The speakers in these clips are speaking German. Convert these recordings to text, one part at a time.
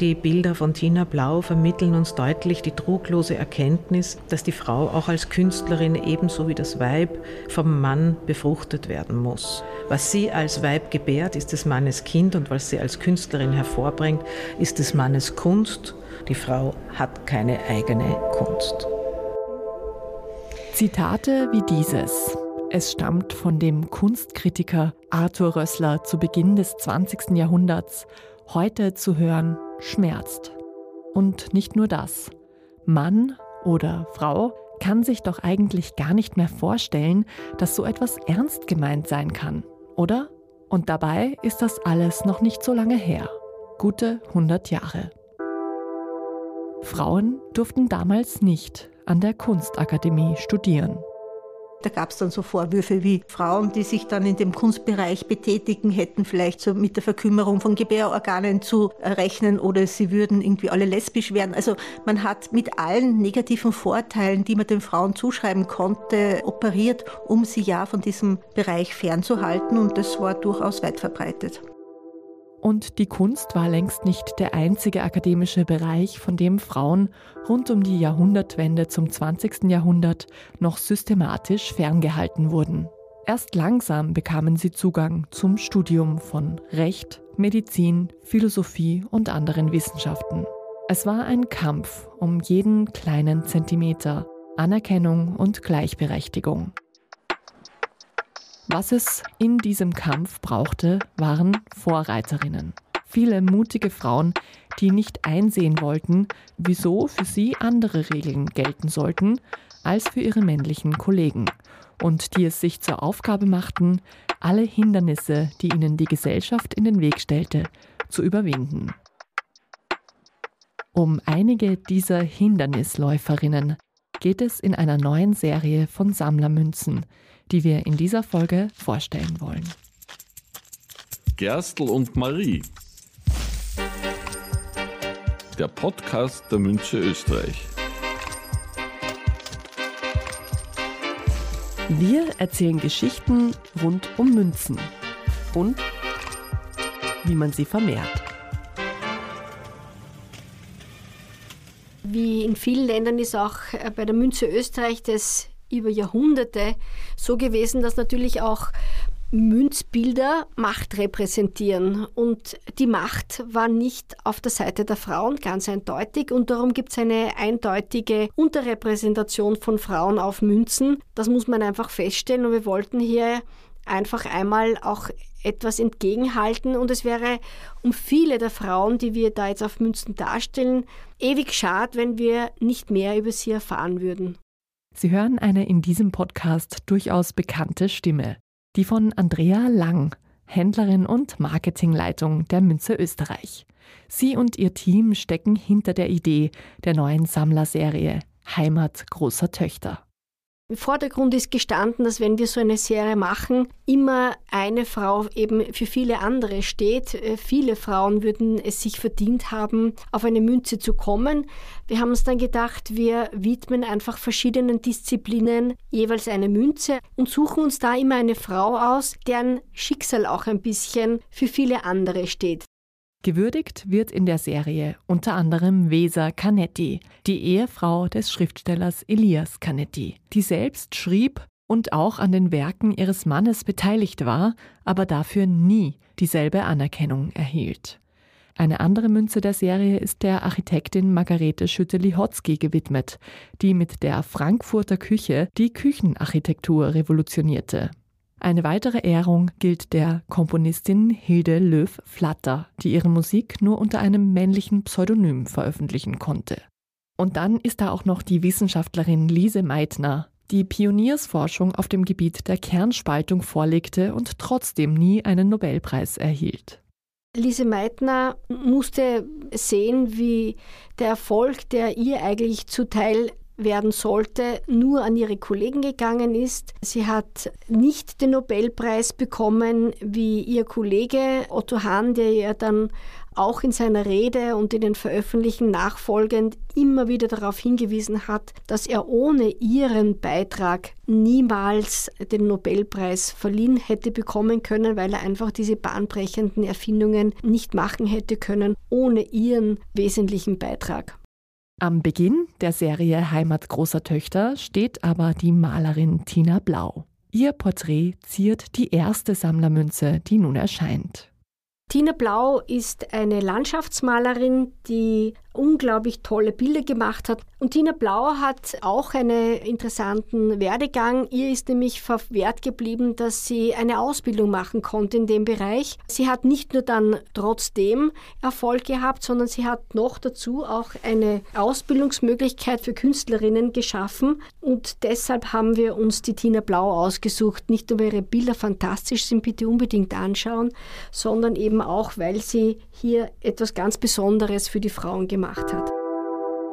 Die Bilder von Tina Blau vermitteln uns deutlich die truglose Erkenntnis, dass die Frau auch als Künstlerin ebenso wie das Weib vom Mann befruchtet werden muss. Was sie als Weib gebärt, ist des Mannes Kind und was sie als Künstlerin hervorbringt, ist des Mannes Kunst. Die Frau hat keine eigene Kunst. Zitate wie dieses. Es stammt von dem Kunstkritiker Arthur Rössler zu Beginn des 20. Jahrhunderts. Heute zu hören schmerzt. Und nicht nur das. Mann oder Frau kann sich doch eigentlich gar nicht mehr vorstellen, dass so etwas ernst gemeint sein kann, oder? Und dabei ist das alles noch nicht so lange her. Gute 100 Jahre. Frauen durften damals nicht an der Kunstakademie studieren. Da gab es dann so Vorwürfe wie Frauen, die sich dann in dem Kunstbereich betätigen, hätten vielleicht so mit der Verkümmerung von Gebärorganen zu rechnen oder sie würden irgendwie alle lesbisch werden. Also man hat mit allen negativen Vorteilen, die man den Frauen zuschreiben konnte, operiert, um sie ja von diesem Bereich fernzuhalten und das war durchaus weit verbreitet. Und die Kunst war längst nicht der einzige akademische Bereich, von dem Frauen rund um die Jahrhundertwende zum 20. Jahrhundert noch systematisch ferngehalten wurden. Erst langsam bekamen sie Zugang zum Studium von Recht, Medizin, Philosophie und anderen Wissenschaften. Es war ein Kampf um jeden kleinen Zentimeter, Anerkennung und Gleichberechtigung. Was es in diesem Kampf brauchte, waren Vorreiterinnen. Viele mutige Frauen, die nicht einsehen wollten, wieso für sie andere Regeln gelten sollten als für ihre männlichen Kollegen und die es sich zur Aufgabe machten, alle Hindernisse, die ihnen die Gesellschaft in den Weg stellte, zu überwinden. Um einige dieser Hindernisläuferinnen geht es in einer neuen Serie von Sammlermünzen, die wir in dieser Folge vorstellen wollen. Gerstl und Marie. Der Podcast der Münze Österreich. Wir erzählen Geschichten rund um Münzen und wie man sie vermehrt. Wie in vielen Ländern ist auch äh, bei der Münze Österreich das über Jahrhunderte so gewesen, dass natürlich auch Münzbilder Macht repräsentieren. Und die Macht war nicht auf der Seite der Frauen ganz eindeutig. Und darum gibt es eine eindeutige Unterrepräsentation von Frauen auf Münzen. Das muss man einfach feststellen. Und wir wollten hier einfach einmal auch etwas entgegenhalten. Und es wäre um viele der Frauen, die wir da jetzt auf Münzen darstellen, ewig schade, wenn wir nicht mehr über sie erfahren würden. Sie hören eine in diesem Podcast durchaus bekannte Stimme, die von Andrea Lang, Händlerin und Marketingleitung der Münze Österreich. Sie und ihr Team stecken hinter der Idee der neuen Sammlerserie Heimat großer Töchter. Im Vordergrund ist gestanden, dass wenn wir so eine Serie machen, immer eine Frau eben für viele andere steht. Äh, viele Frauen würden es sich verdient haben, auf eine Münze zu kommen. Wir haben uns dann gedacht, wir widmen einfach verschiedenen Disziplinen jeweils eine Münze und suchen uns da immer eine Frau aus, deren Schicksal auch ein bisschen für viele andere steht. Gewürdigt wird in der Serie unter anderem Weser Canetti, die Ehefrau des Schriftstellers Elias Canetti, die selbst schrieb und auch an den Werken ihres Mannes beteiligt war, aber dafür nie dieselbe Anerkennung erhielt. Eine andere Münze der Serie ist der Architektin Margarete Schütte-Lihotzky gewidmet, die mit der Frankfurter Küche die Küchenarchitektur revolutionierte. Eine weitere Ehrung gilt der Komponistin Hilde Löw-Flatter, die ihre Musik nur unter einem männlichen Pseudonym veröffentlichen konnte. Und dann ist da auch noch die Wissenschaftlerin Lise Meitner, die Pioniersforschung auf dem Gebiet der Kernspaltung vorlegte und trotzdem nie einen Nobelpreis erhielt. Lise Meitner musste sehen, wie der Erfolg, der ihr eigentlich zuteil werden sollte, nur an ihre Kollegen gegangen ist. Sie hat nicht den Nobelpreis bekommen wie ihr Kollege Otto Hahn, der ihr dann auch in seiner Rede und in den Veröffentlichungen nachfolgend immer wieder darauf hingewiesen hat, dass er ohne ihren Beitrag niemals den Nobelpreis verliehen hätte bekommen können, weil er einfach diese bahnbrechenden Erfindungen nicht machen hätte können ohne ihren wesentlichen Beitrag. Am Beginn der Serie Heimat großer Töchter steht aber die Malerin Tina Blau. Ihr Porträt ziert die erste Sammlermünze, die nun erscheint. Tina Blau ist eine Landschaftsmalerin, die unglaublich tolle Bilder gemacht hat. Und Tina Blau hat auch einen interessanten Werdegang. Ihr ist nämlich verwehrt geblieben, dass sie eine Ausbildung machen konnte in dem Bereich. Sie hat nicht nur dann trotzdem Erfolg gehabt, sondern sie hat noch dazu auch eine Ausbildungsmöglichkeit für Künstlerinnen geschaffen. Und deshalb haben wir uns die Tina Blau ausgesucht. Nicht nur, weil ihre Bilder fantastisch sind, bitte unbedingt anschauen, sondern eben auch, weil sie hier etwas ganz Besonderes für die Frauen gemacht gemacht hat.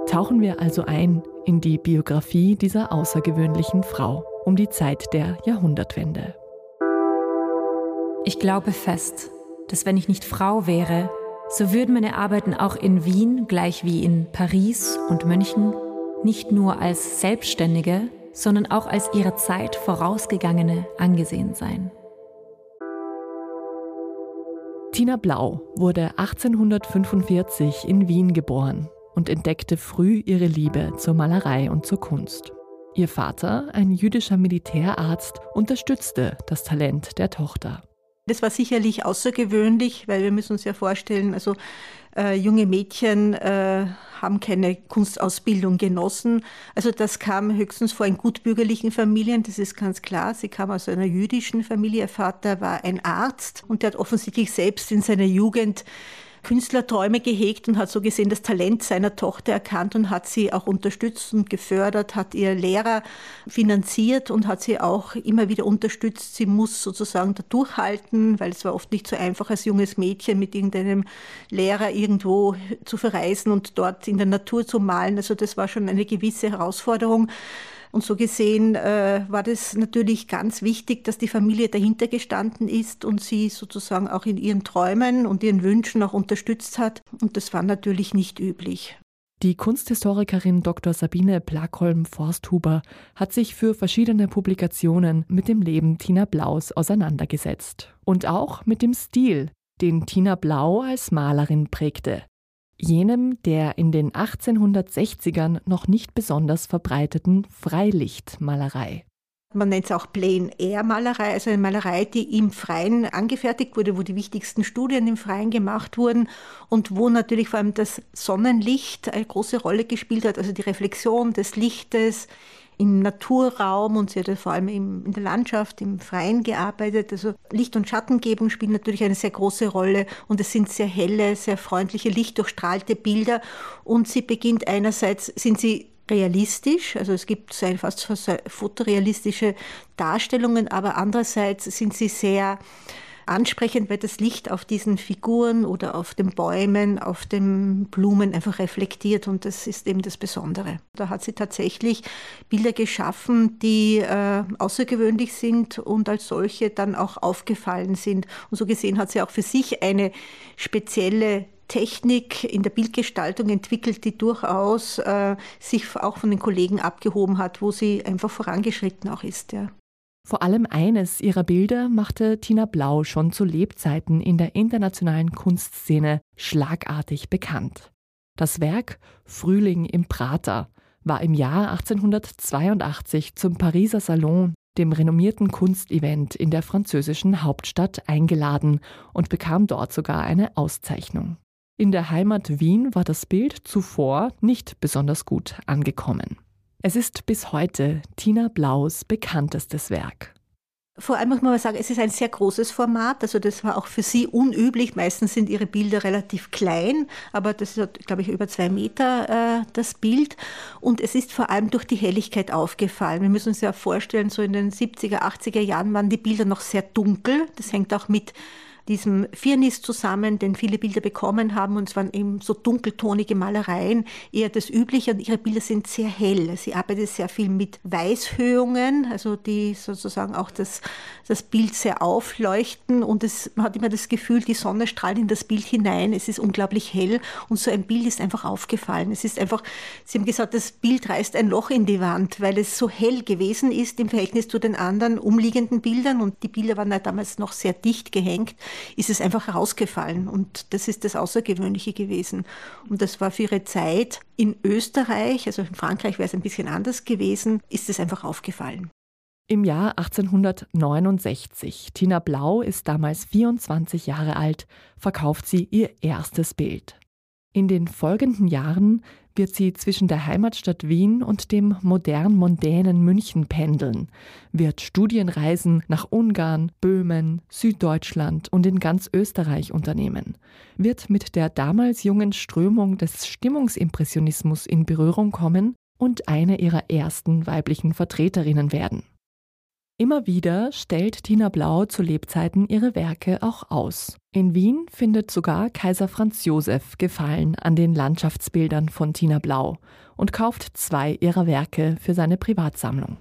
Tauchen wir also ein in die Biografie dieser außergewöhnlichen Frau um die Zeit der Jahrhundertwende. Ich glaube fest, dass wenn ich nicht Frau wäre, so würden meine Arbeiten auch in Wien gleich wie in Paris und München nicht nur als Selbstständige, sondern auch als ihrer Zeit vorausgegangene angesehen sein. Tina Blau wurde 1845 in Wien geboren und entdeckte früh ihre Liebe zur Malerei und zur Kunst. Ihr Vater, ein jüdischer Militärarzt, unterstützte das Talent der Tochter. Das war sicherlich außergewöhnlich, weil wir müssen uns ja vorstellen, also äh, junge Mädchen äh, haben keine Kunstausbildung genossen. Also das kam höchstens vor in gutbürgerlichen Familien, das ist ganz klar. Sie kam aus einer jüdischen Familie. Ihr Vater war ein Arzt und der hat offensichtlich selbst in seiner Jugend Künstlerträume gehegt und hat so gesehen das Talent seiner Tochter erkannt und hat sie auch unterstützt und gefördert, hat ihr Lehrer finanziert und hat sie auch immer wieder unterstützt. Sie muss sozusagen da durchhalten, weil es war oft nicht so einfach als junges Mädchen mit irgendeinem Lehrer irgendwo zu verreisen und dort in der Natur zu malen. Also das war schon eine gewisse Herausforderung. Und so gesehen äh, war das natürlich ganz wichtig, dass die Familie dahinter gestanden ist und sie sozusagen auch in ihren Träumen und ihren Wünschen auch unterstützt hat. Und das war natürlich nicht üblich. Die Kunsthistorikerin Dr. Sabine Plakholm-Forsthuber hat sich für verschiedene Publikationen mit dem Leben Tina Blaus auseinandergesetzt. Und auch mit dem Stil, den Tina Blau als Malerin prägte jenem der in den 1860ern noch nicht besonders verbreiteten Freilichtmalerei. Man nennt es auch Plein-Air-Malerei, also eine Malerei, die im Freien angefertigt wurde, wo die wichtigsten Studien im Freien gemacht wurden und wo natürlich vor allem das Sonnenlicht eine große Rolle gespielt hat, also die Reflexion des Lichtes im Naturraum und sie hat vor allem in der Landschaft, im Freien gearbeitet. Also Licht- und Schattengebung spielen natürlich eine sehr große Rolle und es sind sehr helle, sehr freundliche, lichtdurchstrahlte Bilder und sie beginnt einerseits, sind sie realistisch, also es gibt fast fotorealistische Darstellungen, aber andererseits sind sie sehr ansprechend, weil das Licht auf diesen Figuren oder auf den Bäumen, auf den Blumen einfach reflektiert und das ist eben das Besondere. Da hat sie tatsächlich Bilder geschaffen, die äh, außergewöhnlich sind und als solche dann auch aufgefallen sind. Und so gesehen hat sie auch für sich eine spezielle Technik in der Bildgestaltung entwickelt, die durchaus äh, sich auch von den Kollegen abgehoben hat, wo sie einfach vorangeschritten auch ist. Ja. Vor allem eines ihrer Bilder machte Tina Blau schon zu Lebzeiten in der internationalen Kunstszene schlagartig bekannt. Das Werk Frühling im Prater war im Jahr 1882 zum Pariser Salon, dem renommierten Kunstevent in der französischen Hauptstadt, eingeladen und bekam dort sogar eine Auszeichnung. In der Heimat Wien war das Bild zuvor nicht besonders gut angekommen. Es ist bis heute Tina Blaus bekanntestes Werk. Vor allem muss man sagen, es ist ein sehr großes Format. Also das war auch für sie unüblich. Meistens sind ihre Bilder relativ klein, aber das ist, glaube ich, über zwei Meter äh, das Bild. Und es ist vor allem durch die Helligkeit aufgefallen. Wir müssen uns ja vorstellen, so in den 70er, 80er Jahren waren die Bilder noch sehr dunkel. Das hängt auch mit diesem Firnis zusammen, den viele Bilder bekommen haben. Und waren eben so dunkeltonige Malereien, eher das Übliche. Und ihre Bilder sind sehr hell. Sie arbeitet sehr viel mit Weißhöhungen, also die sozusagen auch das, das Bild sehr aufleuchten. Und es, man hat immer das Gefühl, die Sonne strahlt in das Bild hinein. Es ist unglaublich hell. Und so ein Bild ist einfach aufgefallen. Es ist einfach, Sie haben gesagt, das Bild reißt ein Loch in die Wand, weil es so hell gewesen ist im Verhältnis zu den anderen umliegenden Bildern. Und die Bilder waren ja damals noch sehr dicht gehängt ist es einfach herausgefallen. Und das ist das Außergewöhnliche gewesen. Und das war für ihre Zeit in Österreich, also in Frankreich wäre es ein bisschen anders gewesen, ist es einfach aufgefallen. Im Jahr 1869, Tina Blau ist damals 24 Jahre alt, verkauft sie ihr erstes Bild. In den folgenden Jahren wird sie zwischen der Heimatstadt Wien und dem modern-mondänen München pendeln, wird Studienreisen nach Ungarn, Böhmen, Süddeutschland und in ganz Österreich unternehmen, wird mit der damals jungen Strömung des Stimmungsimpressionismus in Berührung kommen und eine ihrer ersten weiblichen Vertreterinnen werden. Immer wieder stellt Tina Blau zu Lebzeiten ihre Werke auch aus. In Wien findet sogar Kaiser Franz Josef Gefallen an den Landschaftsbildern von Tina Blau und kauft zwei ihrer Werke für seine Privatsammlung.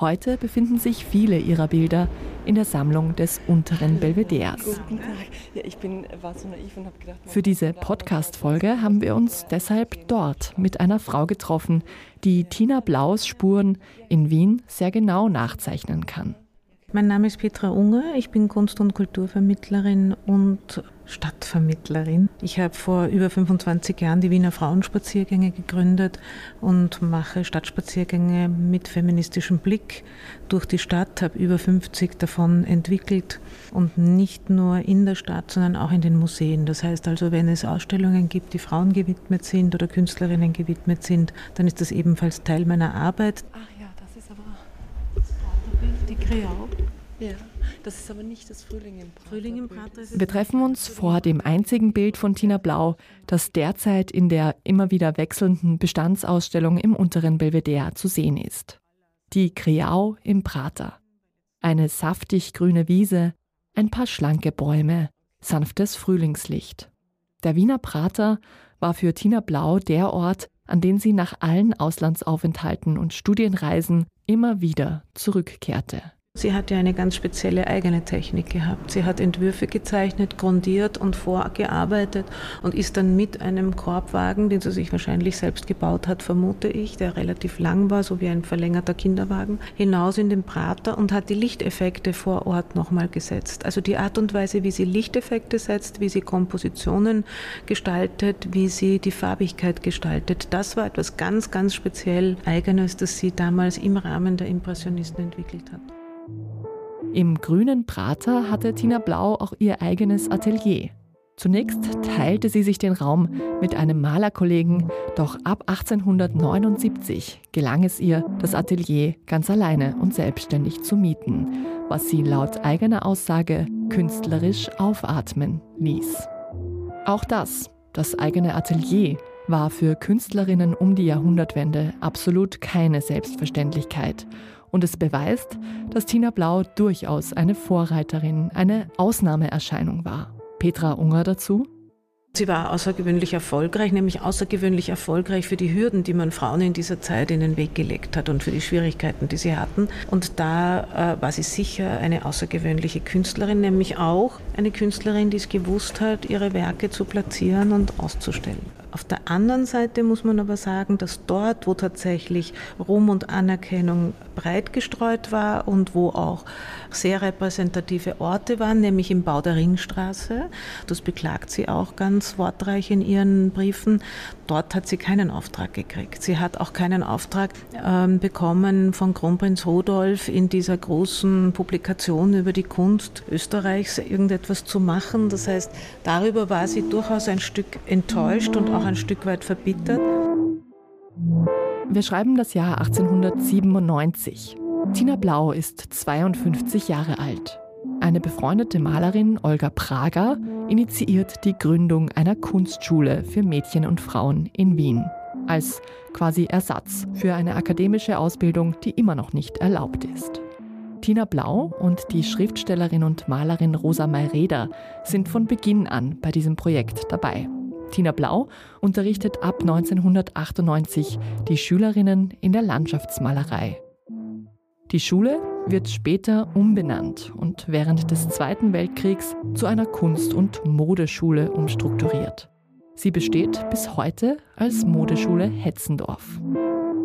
Heute befinden sich viele ihrer Bilder in der Sammlung des unteren Belvederes. Guten Tag. Ja, ich bin, war so naiv und habe gedacht. Für diese Podcast-Folge haben wir uns deshalb dort mit einer Frau getroffen, die Tina Blaus Spuren in Wien sehr genau nachzeichnen kann. Mein Name ist Petra Unger, ich bin Kunst- und Kulturvermittlerin und Stadtvermittlerin. Ich habe vor über 25 Jahren die Wiener Frauenspaziergänge gegründet und mache Stadtspaziergänge mit feministischem Blick durch die Stadt, habe über 50 davon entwickelt und nicht nur in der Stadt, sondern auch in den Museen. Das heißt also, wenn es Ausstellungen gibt, die Frauen gewidmet sind oder Künstlerinnen gewidmet sind, dann ist das ebenfalls Teil meiner Arbeit. Ach ja, das ist aber das Praterbild, die Kreau. Ja. Das ist aber nicht das Frühling im Prater. Frühling im Prater Wir treffen uns vor dem einzigen Bild von Tina Blau, das derzeit in der immer wieder wechselnden Bestandsausstellung im unteren Belvedere zu sehen ist. Die Kreau im Prater. Eine saftig grüne Wiese, ein paar schlanke Bäume, sanftes Frühlingslicht. Der Wiener Prater war für Tina Blau der Ort, an den sie nach allen Auslandsaufenthalten und Studienreisen immer wieder zurückkehrte. Sie hat ja eine ganz spezielle eigene Technik gehabt. Sie hat Entwürfe gezeichnet, grundiert und vorgearbeitet und ist dann mit einem Korbwagen, den sie sich wahrscheinlich selbst gebaut hat, vermute ich, der relativ lang war, so wie ein verlängerter Kinderwagen, hinaus in den Prater und hat die Lichteffekte vor Ort nochmal gesetzt. Also die Art und Weise, wie sie Lichteffekte setzt, wie sie Kompositionen gestaltet, wie sie die Farbigkeit gestaltet, das war etwas ganz, ganz speziell Eigenes, das sie damals im Rahmen der Impressionisten entwickelt hat. Im grünen Prater hatte Tina Blau auch ihr eigenes Atelier. Zunächst teilte sie sich den Raum mit einem Malerkollegen, doch ab 1879 gelang es ihr, das Atelier ganz alleine und selbstständig zu mieten, was sie laut eigener Aussage künstlerisch aufatmen ließ. Auch das, das eigene Atelier, war für Künstlerinnen um die Jahrhundertwende absolut keine Selbstverständlichkeit und es beweist, dass Tina Blau durchaus eine Vorreiterin, eine Ausnahmeerscheinung war. Petra Unger dazu. Sie war außergewöhnlich erfolgreich, nämlich außergewöhnlich erfolgreich für die Hürden, die man Frauen in dieser Zeit in den Weg gelegt hat und für die Schwierigkeiten, die sie hatten. Und da äh, war sie sicher eine außergewöhnliche Künstlerin, nämlich auch eine Künstlerin, die es gewusst hat, ihre Werke zu platzieren und auszustellen. Auf der anderen Seite muss man aber sagen, dass dort, wo tatsächlich Ruhm und Anerkennung breit gestreut war und wo auch sehr repräsentative Orte waren, nämlich im Bau der Ringstraße, das beklagt sie auch ganz wortreich in ihren Briefen, dort hat sie keinen Auftrag gekriegt. Sie hat auch keinen Auftrag ähm, bekommen von Kronprinz Rudolf in dieser großen Publikation über die Kunst Österreichs irgendetwas zu machen. Das heißt, darüber war sie durchaus ein Stück enttäuscht und auch ein Stück weit verbittert. Wir schreiben das Jahr 1897. Tina Blau ist 52 Jahre alt. Eine befreundete Malerin, Olga Prager, initiiert die Gründung einer Kunstschule für Mädchen und Frauen in Wien. Als quasi Ersatz für eine akademische Ausbildung, die immer noch nicht erlaubt ist. Tina Blau und die Schriftstellerin und Malerin Rosa Mayreder sind von Beginn an bei diesem Projekt dabei. Tina Blau unterrichtet ab 1998 die Schülerinnen in der Landschaftsmalerei. Die Schule wird später umbenannt und während des Zweiten Weltkriegs zu einer Kunst- und Modeschule umstrukturiert. Sie besteht bis heute als Modeschule Hetzendorf.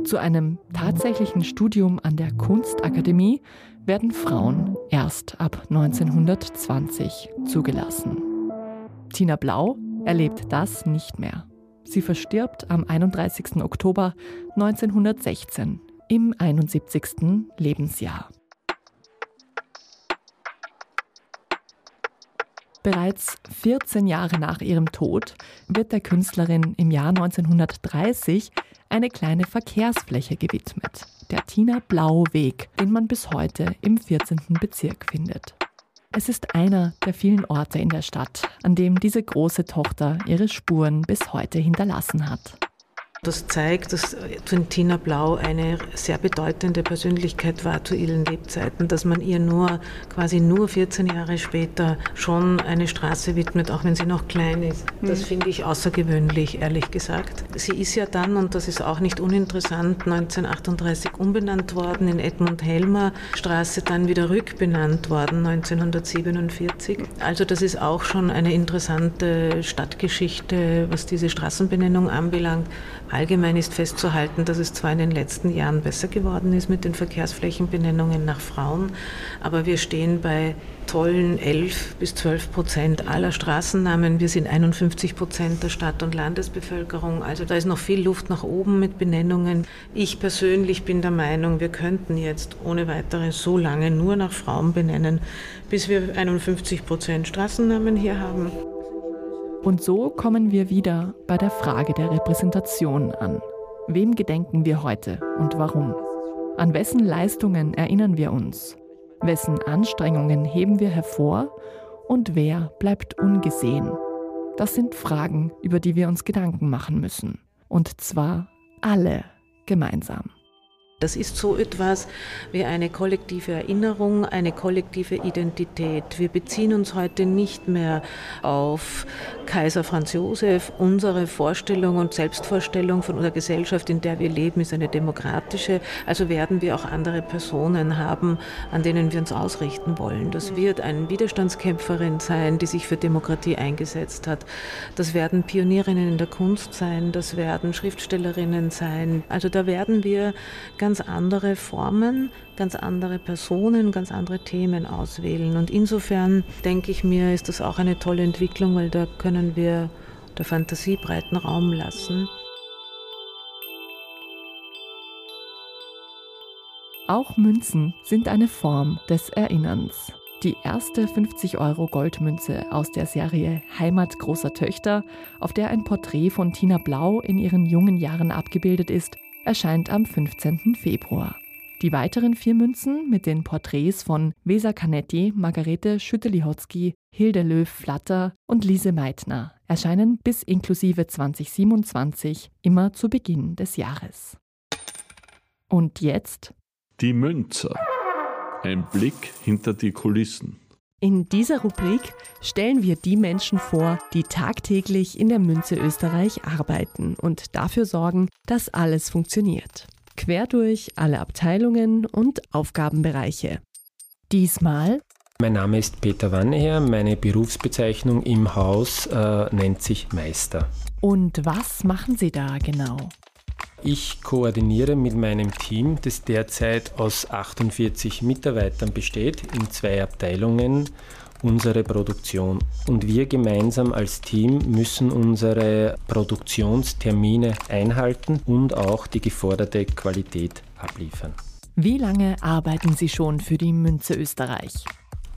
Zu einem tatsächlichen Studium an der Kunstakademie werden Frauen erst ab 1920 zugelassen. Tina Blau erlebt das nicht mehr. Sie verstirbt am 31. Oktober 1916 im 71. Lebensjahr. Bereits 14 Jahre nach ihrem Tod wird der Künstlerin im Jahr 1930 eine kleine Verkehrsfläche gewidmet, der Tina Blau Weg, den man bis heute im 14. Bezirk findet. Es ist einer der vielen Orte in der Stadt, an dem diese große Tochter ihre Spuren bis heute hinterlassen hat. Das zeigt, dass Tina Blau eine sehr bedeutende Persönlichkeit war zu ihren Lebzeiten, dass man ihr nur quasi nur 14 Jahre später schon eine Straße widmet, auch wenn sie noch klein ist. Das mhm. finde ich außergewöhnlich, ehrlich gesagt. Sie ist ja dann, und das ist auch nicht uninteressant, 1938 umbenannt worden in Edmund Helmer Straße, dann wieder rückbenannt worden 1947. Also das ist auch schon eine interessante Stadtgeschichte, was diese Straßenbenennung anbelangt. Allgemein ist festzuhalten, dass es zwar in den letzten Jahren besser geworden ist mit den Verkehrsflächenbenennungen nach Frauen, aber wir stehen bei tollen 11 bis 12 Prozent aller Straßennamen. Wir sind 51 Prozent der Stadt- und Landesbevölkerung. Also da ist noch viel Luft nach oben mit Benennungen. Ich persönlich bin der Meinung, wir könnten jetzt ohne weiteres so lange nur nach Frauen benennen, bis wir 51 Prozent Straßennamen hier haben. Und so kommen wir wieder bei der Frage der Repräsentation an. Wem gedenken wir heute und warum? An wessen Leistungen erinnern wir uns? Wessen Anstrengungen heben wir hervor? Und wer bleibt ungesehen? Das sind Fragen, über die wir uns Gedanken machen müssen. Und zwar alle gemeinsam. Das ist so etwas wie eine kollektive Erinnerung, eine kollektive Identität. Wir beziehen uns heute nicht mehr auf Kaiser Franz Josef. Unsere Vorstellung und Selbstvorstellung von unserer Gesellschaft, in der wir leben, ist eine demokratische. Also werden wir auch andere Personen haben, an denen wir uns ausrichten wollen. Das wird eine Widerstandskämpferin sein, die sich für Demokratie eingesetzt hat. Das werden Pionierinnen in der Kunst sein. Das werden Schriftstellerinnen sein. Also da werden wir ganz ganz andere Formen, ganz andere Personen, ganz andere Themen auswählen. Und insofern denke ich mir, ist das auch eine tolle Entwicklung, weil da können wir der Fantasie breiten Raum lassen. Auch Münzen sind eine Form des Erinnerns. Die erste 50-Euro-Goldmünze aus der Serie Heimat großer Töchter, auf der ein Porträt von Tina Blau in ihren jungen Jahren abgebildet ist, erscheint am 15. Februar. Die weiteren vier Münzen mit den Porträts von Weser Canetti, Margarete Schüttelihotzky, Hilde Löw-Flatter und Lise Meitner erscheinen bis inklusive 2027 immer zu Beginn des Jahres. Und jetzt? Die Münzer. Ein Blick hinter die Kulissen. In dieser Rubrik stellen wir die Menschen vor, die tagtäglich in der Münze Österreich arbeiten und dafür sorgen, dass alles funktioniert. Quer durch alle Abteilungen und Aufgabenbereiche. Diesmal mein Name ist Peter Wanneher, meine Berufsbezeichnung im Haus äh, nennt sich Meister. Und was machen Sie da genau? Ich koordiniere mit meinem Team, das derzeit aus 48 Mitarbeitern besteht, in zwei Abteilungen unsere Produktion. Und wir gemeinsam als Team müssen unsere Produktionstermine einhalten und auch die geforderte Qualität abliefern. Wie lange arbeiten Sie schon für die Münze Österreich?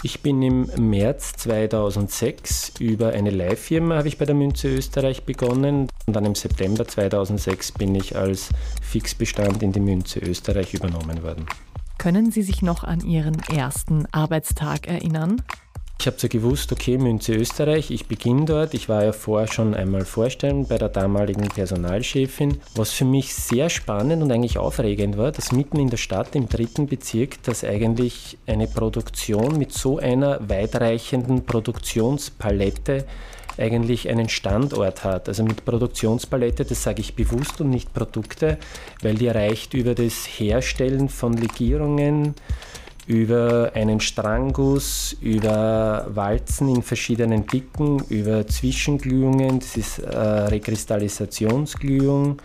Ich bin im März 2006 über eine Leihfirma habe ich bei der Münze Österreich begonnen und dann im September 2006 bin ich als Fixbestand in die Münze Österreich übernommen worden. Können Sie sich noch an Ihren ersten Arbeitstag erinnern? Ich habe so gewusst, okay, Münze Österreich, ich beginne dort. Ich war ja vorher schon einmal Vorstand bei der damaligen Personalchefin. Was für mich sehr spannend und eigentlich aufregend war, dass mitten in der Stadt im dritten Bezirk, dass eigentlich eine Produktion mit so einer weitreichenden Produktionspalette eigentlich einen Standort hat. Also mit Produktionspalette, das sage ich bewusst und nicht Produkte, weil die reicht über das Herstellen von Legierungen, über einen Strangguss, über Walzen in verschiedenen Dicken, über Zwischenglühungen, das ist äh, Rekristallisationsglühung,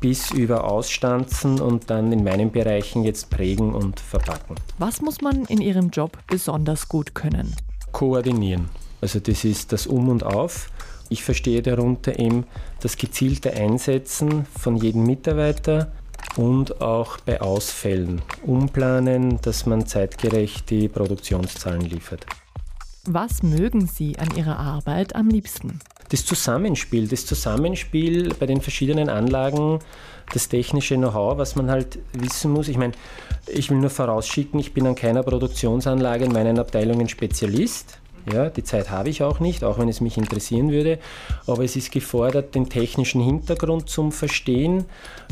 bis über Ausstanzen und dann in meinen Bereichen jetzt prägen und verpacken. Was muss man in Ihrem Job besonders gut können? Koordinieren. Also das ist das Um und Auf. Ich verstehe darunter eben das gezielte Einsetzen von jedem Mitarbeiter, und auch bei Ausfällen umplanen, dass man zeitgerecht die Produktionszahlen liefert. Was mögen Sie an Ihrer Arbeit am liebsten? Das Zusammenspiel, das Zusammenspiel bei den verschiedenen Anlagen, das technische Know-how, was man halt wissen muss. Ich meine, ich will nur vorausschicken, ich bin an keiner Produktionsanlage in meinen Abteilungen Spezialist. Ja, die Zeit habe ich auch nicht, auch wenn es mich interessieren würde. Aber es ist gefordert, den technischen Hintergrund zum Verstehen,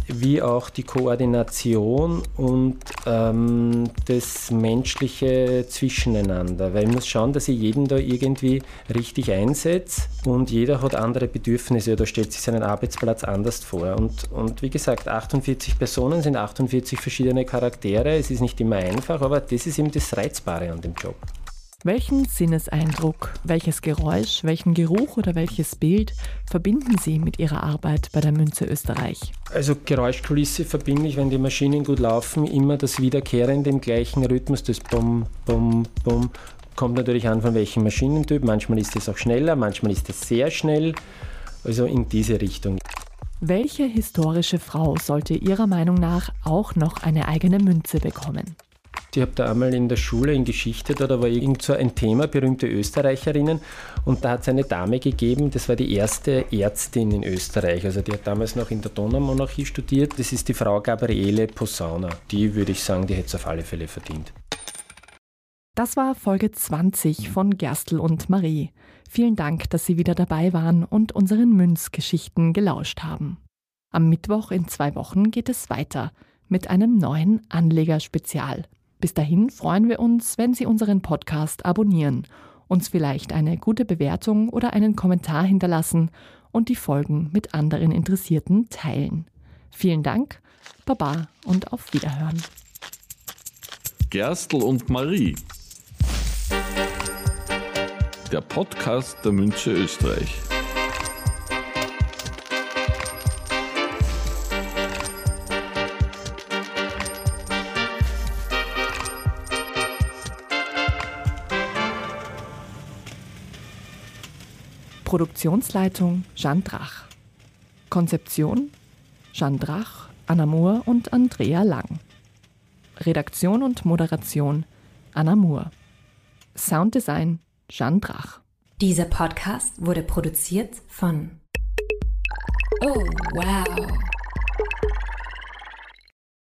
wie auch die Koordination und ähm, das menschliche Zwischeneinander. Weil ich muss schauen, dass ich jeden da irgendwie richtig einsetze und jeder hat andere Bedürfnisse oder stellt sich seinen Arbeitsplatz anders vor. Und, und wie gesagt, 48 Personen sind 48 verschiedene Charaktere. Es ist nicht immer einfach, aber das ist eben das Reizbare an dem Job. Welchen Sinneseindruck, welches Geräusch, welchen Geruch oder welches Bild verbinden Sie mit Ihrer Arbeit bei der Münze Österreich? Also Geräuschkulisse verbinde ich, wenn die Maschinen gut laufen, immer das Wiederkehrende im gleichen Rhythmus, das Bum, Bum, Bum. Kommt natürlich an, von welchem Maschinentyp. Manchmal ist es auch schneller, manchmal ist es sehr schnell. Also in diese Richtung. Welche historische Frau sollte Ihrer Meinung nach auch noch eine eigene Münze bekommen? Ich habe da einmal in der Schule in Geschichte, da, da war irgend so ein Thema, berühmte Österreicherinnen, und da hat es eine Dame gegeben, das war die erste Ärztin in Österreich. Also die hat damals noch in der Donaumonarchie studiert. Das ist die Frau Gabriele Posauner. Die würde ich sagen, die hätte es auf alle Fälle verdient. Das war Folge 20 von Gerstl und Marie. Vielen Dank, dass Sie wieder dabei waren und unseren Münzgeschichten gelauscht haben. Am Mittwoch in zwei Wochen geht es weiter mit einem neuen Anlegerspezial. Bis dahin freuen wir uns, wenn Sie unseren Podcast abonnieren, uns vielleicht eine gute Bewertung oder einen Kommentar hinterlassen und die Folgen mit anderen Interessierten teilen. Vielen Dank, Baba und auf Wiederhören. Gerstl und Marie. Der Podcast der Münze Österreich. Produktionsleitung Jeanne Drach. Konzeption Jeanne Drach, Anna Moore und Andrea Lang. Redaktion und Moderation Anna Moore. Sounddesign Jeanne Drach. Dieser Podcast wurde produziert von Oh, wow.